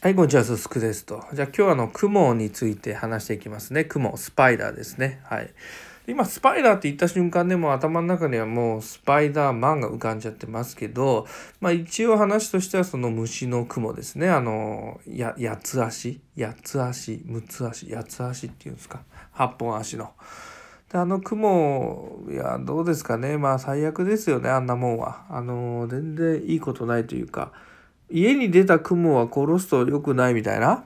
はい、こんにちは、すすくですと。じゃあ今日はあの雲について話していきますね。雲、スパイダーですね。はい。今、スパイダーって言った瞬間でも頭の中にはもうスパイダーマンが浮かんじゃってますけど、まあ一応話としてはその虫の雲ですね。あの、や、八つ足？八つ足六つ足？八つ足っていうんですか？八本足の。で、あの雲、いや、どうですかね。まあ最悪ですよね、あんなもんは。あの、全然いいことないというか、家に出た雲は殺すと良くないみたいな？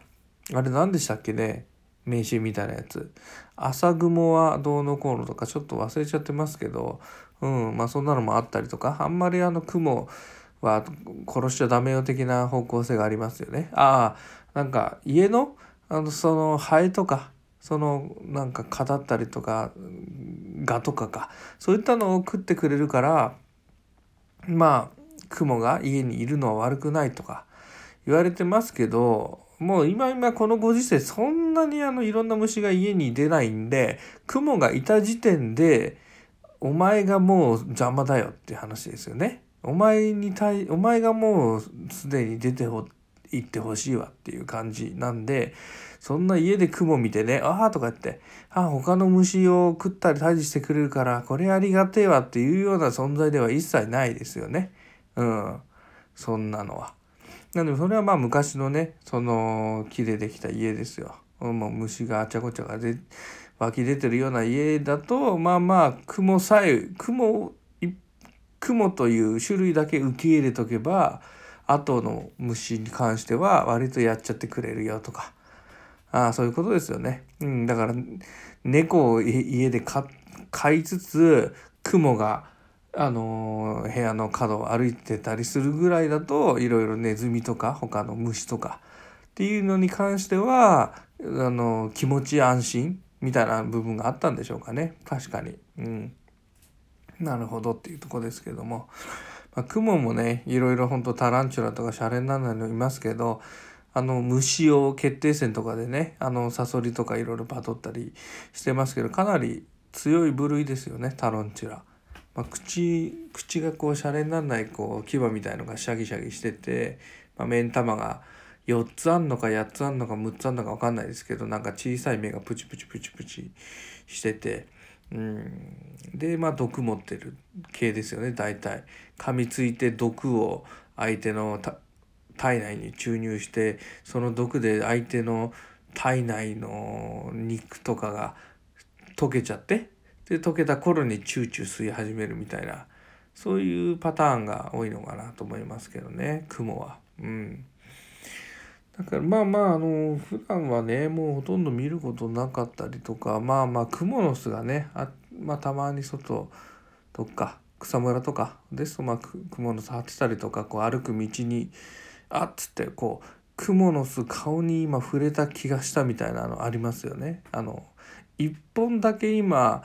あれ何でしたっけね？迷信みたいなやつ。朝雲はどうのこうのとかちょっと忘れちゃってますけど、うん、まあそんなのもあったりとか、あんまりあの雲は殺しちゃダメよ的な方向性がありますよね。ああ、なんか家の、あの、そのハエとか、そのなんか蚊だったりとか、ガとかか、そういったのを食ってくれるから、まあ、雲が家にいるのは悪くないとか言われてますけどもう今今このご時世そんなにあのいろんな虫が家に出ないんで雲がいた時点でお前がもう邪魔だよって話ですよね。お前に対お前がもうすでに出てほ行ってほしいわっていう感じなんでそんな家で雲見てね「ああ」とか言って「ああ他の虫を食ったり退治してくれるからこれありがてえわ」っていうような存在では一切ないですよね。うん。そんなのは。なので、それはまあ昔のね、その木でできた家ですよ。もう虫があちゃこちゃがで湧き出てるような家だと、まあまあ、雲さえ、雲、雲という種類だけ受け入れとけば、後の虫に関しては割とやっちゃってくれるよとか。ああ、そういうことですよね。うん、だから、猫を家で飼いつつ、雲があの部屋の角を歩いてたりするぐらいだといろいろネズミとか他の虫とかっていうのに関してはあの気持ち安心みたいな部分があったんでしょうかね確かに。うん、なるほどっていうとこですけども、まあ、雲もねいろいろほんとタランチュラとかシャレにならないのいますけどあの虫を決定戦とかでねあのサソリとかいろいろバトったりしてますけどかなり強い部類ですよねタロンチュラ。まあ、口口がこうシャレにならないこう牙みたいのがシャギシャギしてて、まあ、目ん玉が4つあんのか8つあんのか6つあんのか分かんないですけどなんか小さい目がプチプチプチプチしててうん。でまあ毒持ってる系ですよね大体。噛みついて毒を相手の体内に注入してその毒で相手の体内の肉とかが溶けちゃってで溶けた頃にチューチュー吸い始めるみたいなそういうパターンが多いのかなと思いますけどね雲は。うんだからまあまああの普段はねもうほとんど見ることなかったりとかまあまあクモの巣がねあ、まあ、たまに外とか草むらとかですとまあクモの巣張ってたりとかこう歩く道にあっつってこうクモの巣顔に今触れた気がしたみたいなのありますよね。あの一本だけ今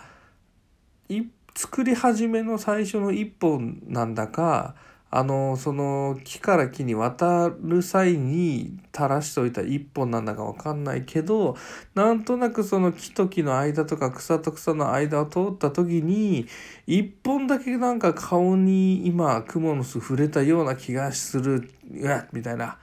作り始めの最初の一本なんだかあのその木から木に渡る際に垂らしといた一本なんだか分かんないけどなんとなくその木と木の間とか草と草の間を通った時に一本だけなんか顔に今蜘蛛の巣触れたような気がするうわみたいな。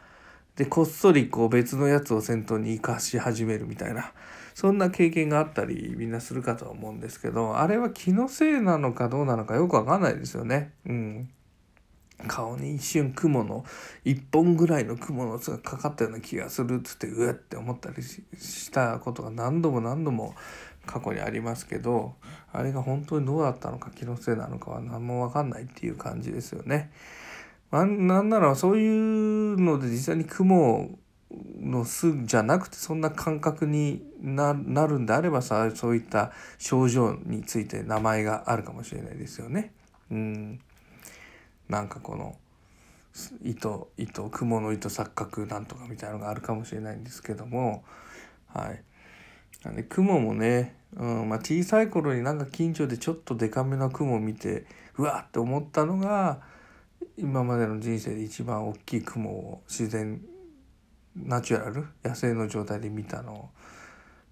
でこっそりこう別のやつを先頭に生かし始めるみたいなそんな経験があったりみんなするかと思うんですけどあれは気のせいなのかどうなのかよくわかんないですよね。うん顔に一瞬雲の一本ぐらいの雲の巣がかかったような気がするっつってうわって思ったりしたことが何度も何度も過去にありますけどあれが本当にどうだったのか気のせいなのかは何も分かんないっていう感じですよね。まなんならそういうので実際に雲の巣じゃなくてそんな感覚になるんであればさそういった症状について名前があるかもしれないですよね。うん、なんかこの糸糸雲の糸錯覚なんとかみたいなのがあるかもしれないんですけども。はい。なんで雲もね、うんまあ、小さい頃になんか近所でちょっとデカめの雲を見てうわって思ったのが今までの人生で一番大きい雲を自然ナチュラル？野生の状態で見たの？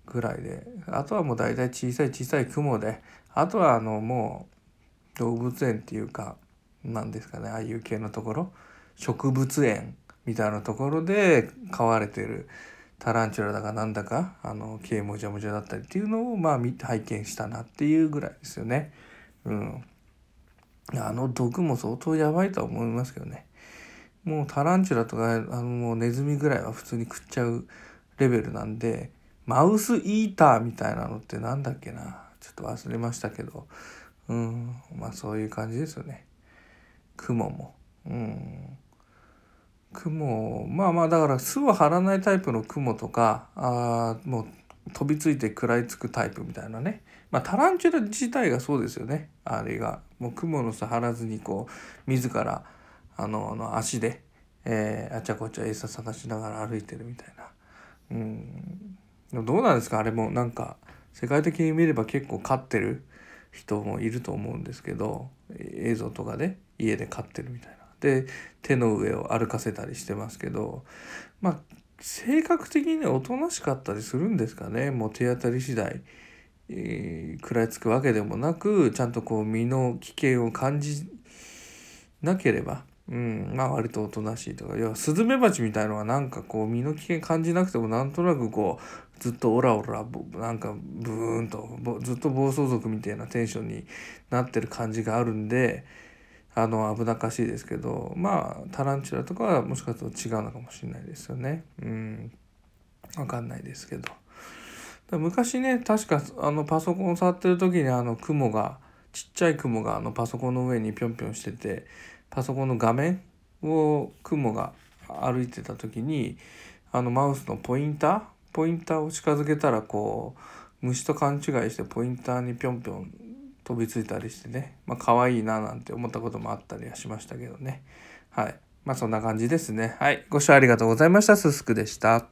ぐらいで。あとはもう大体小さい小さい雲で。あとはあのもう動物園っていうか何ですかね？ああいう系のところ？植物園みたいなところで飼われてる。タランチュラだかなんだか？あの毛もじゃもじゃだったりっていうのをまあ見拝見したなっていうぐらいですよね。うん、あの毒も相当やばいとは思いますけどね。もうタランチュラとかあのもうネズミぐらいは普通に食っちゃうレベルなんでマウスイーターみたいなのってなんだっけな。ちょっと忘れましたけど。うん。まあそういう感じですよね。クモも。うん。雲まあまあだから巣を張らないタイプの雲とかあもう飛びついて食らいつくタイプみたいなね。まあタランチュラ自体がそうですよね。あれが。もう雲の巣張らずにこう自らあのあの足で、えー、あちゃこちゃ餌探しながら歩いてるみたいな。うん。どうなんですか？あれもなんか世界的に見れば結構飼ってる人もいると思うんですけど映像とかで家で飼ってるみたいな。で手の上を歩かせたりしてますけどまあ性格的におとなしかったりするんですかね。もう手当たり次第、えー、食らいつくわけでもなくちゃんとこう身の危険を感じなければうん、まあ割とおとなしいとか要はスズメバチみたいのはなんかこう身の危険感じなくてもなんとなくこうずっとオラオラなんかブーンとずっと暴走族みたいなテンションになってる感じがあるんであの危なっかしいですけどまあタランチュラとかはもしかすると違うのかもしれないですよね。うん分かんないですけど。昔ね確かあのパソコンを触ってる時にあの雲がちっちゃい雲があのパソコンの上にぴょんぴょんしててパソコンの画面を雲が歩いてた時にあのマウスのポインター？ポインターを近づけたらこう虫と勘違いしてポインターにぴょんぴょん飛びついたりしてね。まあ可愛いななんて思ったこともあったりはしましたけどね。はい。まあそんな感じですね。はい。ご視聴ありがとうございました。すすくでした。